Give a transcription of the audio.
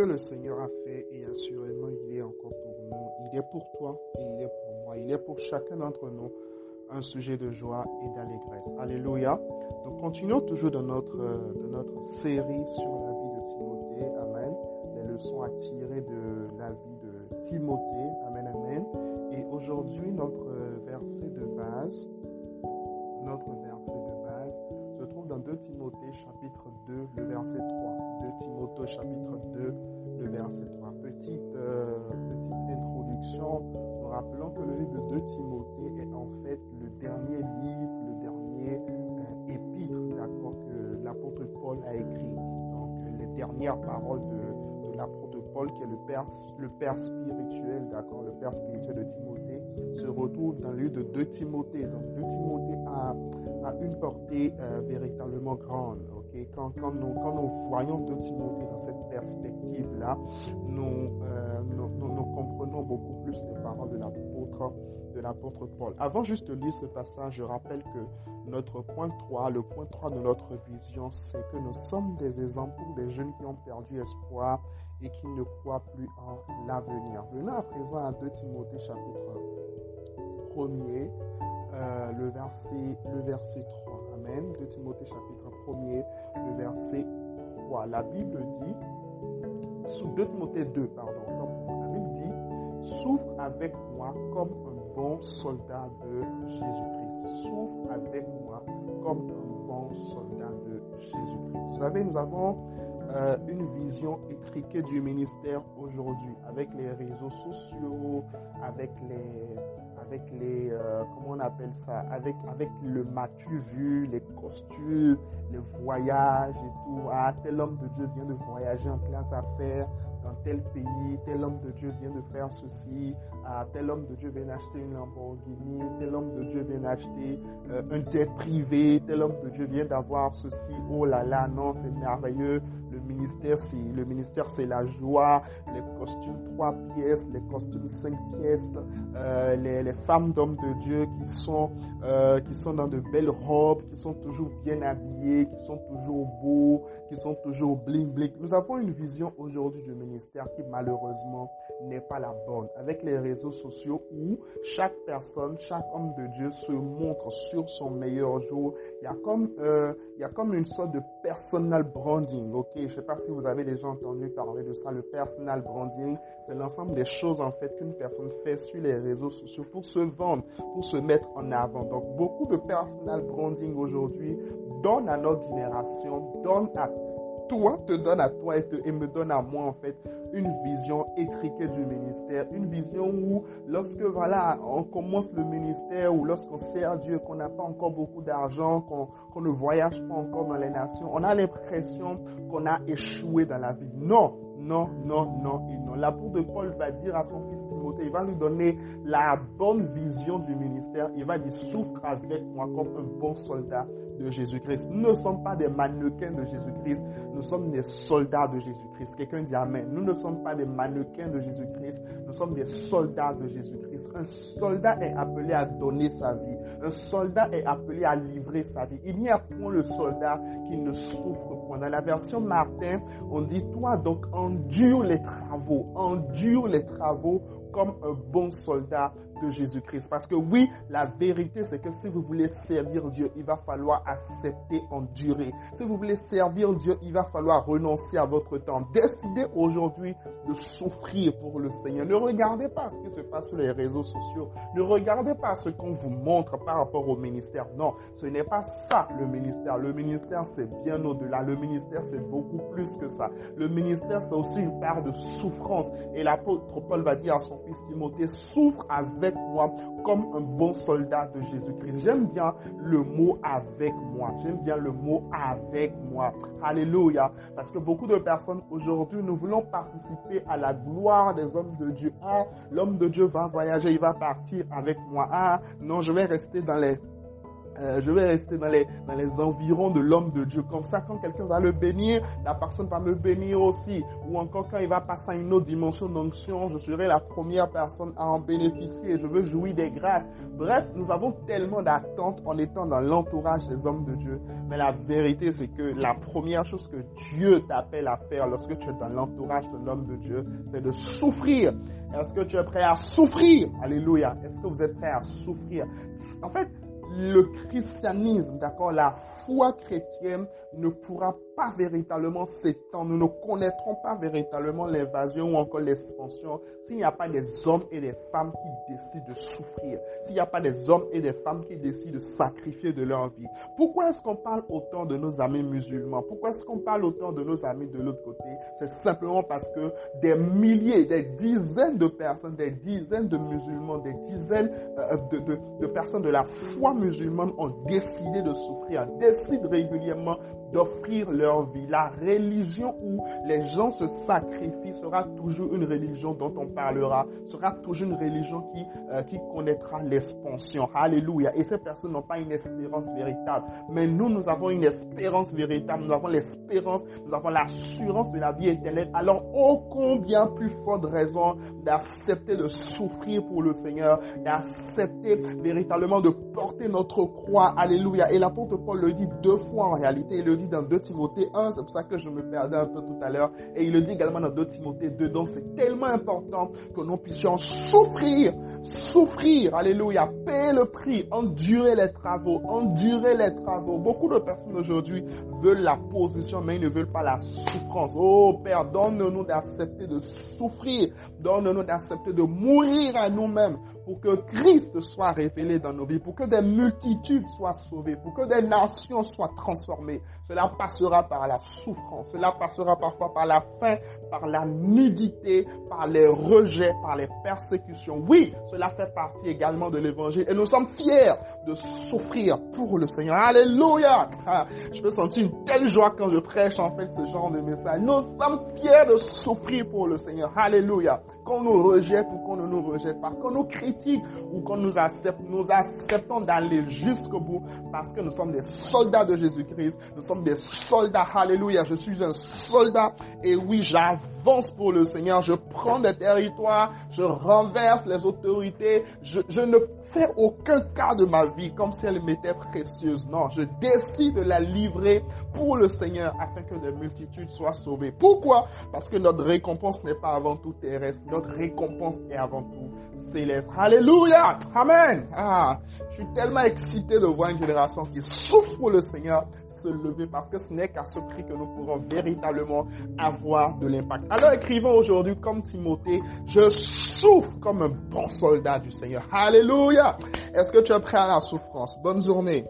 que le Seigneur a fait et assurément il est encore pour nous. Il est pour toi et il est pour moi. Il est pour chacun d'entre nous un sujet de joie et d'allégresse. Alléluia. Nous continuons toujours dans notre, dans notre série sur la vie de Timothée. Amen. Les leçons à tirer de la vie de Timothée. Amen, amen. Et aujourd'hui, notre verset de base, notre verset de base se trouve dans 2 Timothée chapitre 2, le verset 3. 2 Timothée chapitre 2, le verset 3. Petite, euh, petite introduction. Nous rappelons que le livre de 2 Timothée est en fait le dernier livre, le dernier euh, épître, d'accord, que l'apôtre Paul a écrit. Donc, les dernières paroles de, de l'apôtre Paul, qui est le père, le père spirituel, d'accord, le père spirituel de Timothée, retrouve dans le livre de 2 Timothée. Donc, 2 Timothée a, une portée euh, véritablement grande. Quand, quand, nous, quand nous voyons 2 Timothée dans cette perspective-là, nous, euh, nous, nous, nous, comprenons beaucoup plus les paroles de l'apôtre de l'apôtre Paul. Avant juste de lire ce passage, je rappelle que notre point 3, le point 3 de notre vision, c'est que nous sommes des exemples pour des jeunes qui ont perdu espoir et qui ne croient plus en l'avenir. Venons à présent à 2 Timothée chapitre 1er, euh, le, verset, le verset 3. Amen. 2 Timothée chapitre 1er, le verset 3. La Bible dit, sous 2 Timothée 2, pardon, la Bible dit, souffre avec moi comme un bon soldat de Jésus-Christ. Souffre avec moi comme un bon soldat de Jésus-Christ. Vous savez, nous avons euh, une vision étriquée du ministère aujourd'hui, avec les réseaux sociaux, avec les, avec les, euh, comment on appelle ça, avec, avec le matu vu, les costumes, les voyages et tout. Ah, tel homme de Dieu vient de voyager en classe affaires dans tel pays, tel homme de Dieu vient de faire ceci, ah, tel homme de Dieu vient d'acheter une Lamborghini, tel homme de Dieu vient d'acheter euh, un jet privé, tel homme de Dieu vient d'avoir ceci, oh là là, non, c'est merveilleux, le ministère, c'est le ministère, c'est la joie. Les costumes trois pièces, les costumes cinq pièces, euh, les, les, femmes d'hommes de Dieu qui sont euh, qui sont dans de belles robes, qui sont toujours bien habillées, qui sont toujours beaux, qui sont toujours bling bling. Nous avons une vision aujourd'hui du ministère qui malheureusement n'est pas la bonne. Avec les réseaux sociaux où chaque personne, chaque homme de Dieu se montre sur son meilleur jour. Il y a comme euh, y a comme une sorte de personal branding, ok? Je sais pas si vous avez déjà entendu parler de ça. Le personal branding, c'est l'ensemble des choses en fait qu'une personne fait sur les réseaux sociaux pour se vendre, pour se mettre en avant. Donc beaucoup de personal branding aujourd'hui donne à notre génération, donne à toi, te donne à toi et, et me donne à moi en fait une vision étriquée du ministère, une vision où lorsque voilà on commence le ministère ou lorsqu'on sert Dieu, qu'on n'a pas encore beaucoup d'argent, qu'on qu ne voyage pas encore dans les nations, on a l'impression qu'on a échoué dans la vie. Non, non, non, non et non. L'apôtre de Paul va dire à son fils Timothée, il va lui donner la bonne vision du ministère. Il va dire souffre avec moi comme un bon soldat de Jésus-Christ. Nous ne sommes pas des mannequins de Jésus-Christ, nous sommes des soldats de Jésus-Christ. Quelqu'un dit Amen. Nous ne sommes pas des mannequins de Jésus-Christ, nous sommes des soldats de Jésus-Christ. Un soldat est appelé à donner sa vie. Un soldat est appelé à livrer sa vie. Il n'y a point le soldat qui ne souffre point. Dans la version Martin, on dit, toi donc endure les travaux, endure les travaux comme un bon soldat de Jésus-Christ. Parce que oui, la vérité, c'est que si vous voulez servir Dieu, il va falloir accepter, endurer. Si vous voulez servir Dieu, il va falloir renoncer à votre temps. Décidez aujourd'hui de souffrir pour le Seigneur. Ne regardez pas ce qui se passe sur les réseaux sociaux. Ne regardez pas ce qu'on vous montre par rapport au ministère. Non, ce n'est pas ça le ministère. Le ministère, c'est bien au-delà. Le ministère, c'est beaucoup plus que ça. Le ministère, c'est aussi une part de souffrance. Et l'apôtre Paul va dire à son fils Timothée, souffre avec moi comme un bon soldat de Jésus-Christ. J'aime bien le mot avec moi. J'aime bien le mot avec moi. Alléluia. Parce que beaucoup de personnes aujourd'hui, nous voulons participer à la gloire des hommes de Dieu. Ah, l'homme de Dieu va voyager, il va partir avec moi. Ah, non, je vais rester dans les euh, je vais rester dans les, dans les environs de l'homme de Dieu. Comme ça, quand quelqu'un va le bénir, la personne va me bénir aussi. Ou encore quand il va passer à une autre dimension d'onction, je serai la première personne à en bénéficier. Je veux jouir des grâces. Bref, nous avons tellement d'attentes en étant dans l'entourage des hommes de Dieu. Mais la vérité, c'est que la première chose que Dieu t'appelle à faire lorsque tu es dans l'entourage d'un homme de Dieu, c'est de souffrir. Est-ce que tu es prêt à souffrir? Alléluia. Est-ce que vous êtes prêt à souffrir? En fait, le christianisme, d'accord, la foi chrétienne ne pourra pas véritablement s'étendre, nous ne connaîtrons pas véritablement l'invasion ou encore l'expansion s'il n'y a pas des hommes et des femmes qui décident de souffrir, s'il n'y a pas des hommes et des femmes qui décident de sacrifier de leur vie. Pourquoi est-ce qu'on parle autant de nos amis musulmans? Pourquoi est-ce qu'on parle autant de nos amis de l'autre côté? C'est simplement parce que des milliers, des dizaines de personnes, des dizaines de musulmans, des dizaines euh, de, de personnes de la foi musulmane ont décidé de souffrir, décident régulièrement d'offrir leur vie. La religion où les gens se sacrifient sera toujours une religion dont on parlera, sera toujours une religion qui, euh, qui connaîtra l'expansion. Alléluia. Et ces personnes n'ont pas une espérance véritable. Mais nous, nous avons une espérance véritable. Nous avons l'espérance, nous avons l'assurance de la vie éternelle. Alors, ô combien plus forte raison d'accepter de souffrir pour le Seigneur, d'accepter véritablement de porter notre croix. Alléluia. Et l'apôtre Paul le dit deux fois en réalité. Il le dit dans 2 Timothée 1, c'est pour ça que je me perdais un peu tout à l'heure. Et il le dit également dans 2 Timothée 2. Donc c'est tellement important que nous puissions souffrir, souffrir, alléluia, payer le prix, endurer les travaux, endurer les travaux. Beaucoup de personnes aujourd'hui veulent la position, mais ils ne veulent pas la souffrance. Oh Père, donne-nous d'accepter de souffrir, donne-nous d'accepter de mourir à nous-mêmes pour que Christ soit révélé dans nos vies, pour que des multitudes soient sauvées, pour que des nations soient transformées. Cela passera par la souffrance, cela passera parfois par la faim, par la nudité, par les rejets, par les persécutions. Oui, cela fait partie également de l'évangile et nous sommes fiers de souffrir pour le Seigneur. Alléluia! Ah, je peux sentir une telle joie quand je prêche en fait ce genre de message. Nous sommes fiers de souffrir pour le Seigneur. Alléluia! Qu'on nous rejette ou qu'on ne nous rejette pas, qu'on nous critique ou qu'on nous accepte, nous acceptons d'aller jusqu'au bout parce que nous sommes des soldats de Jésus-Christ. Nous sommes des soldats. Alléluia. Je suis un soldat. Et oui, j'avance pour le Seigneur. Je prends des territoires. Je renverse les autorités. Je, je ne fais aucun cas de ma vie comme si elle m'était précieuse. Non, je décide de la livrer pour le Seigneur afin que des multitudes soient sauvées. Pourquoi? Parce que notre récompense n'est pas avant tout terrestre. Notre récompense est avant tout céleste. Alléluia. Amen. Ah, je suis tellement excité de voir une génération qui souffre pour le Seigneur se lever parce que ce n'est qu'à ce prix que nous pourrons véritablement avoir de l'impact. Alors écrivons aujourd'hui comme Timothée, je souffre comme un bon soldat du Seigneur. Est-ce que tu es prêt à la souffrance? Bonne journée.